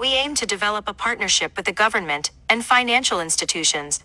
We aim to develop a partnership with the government and financial institutions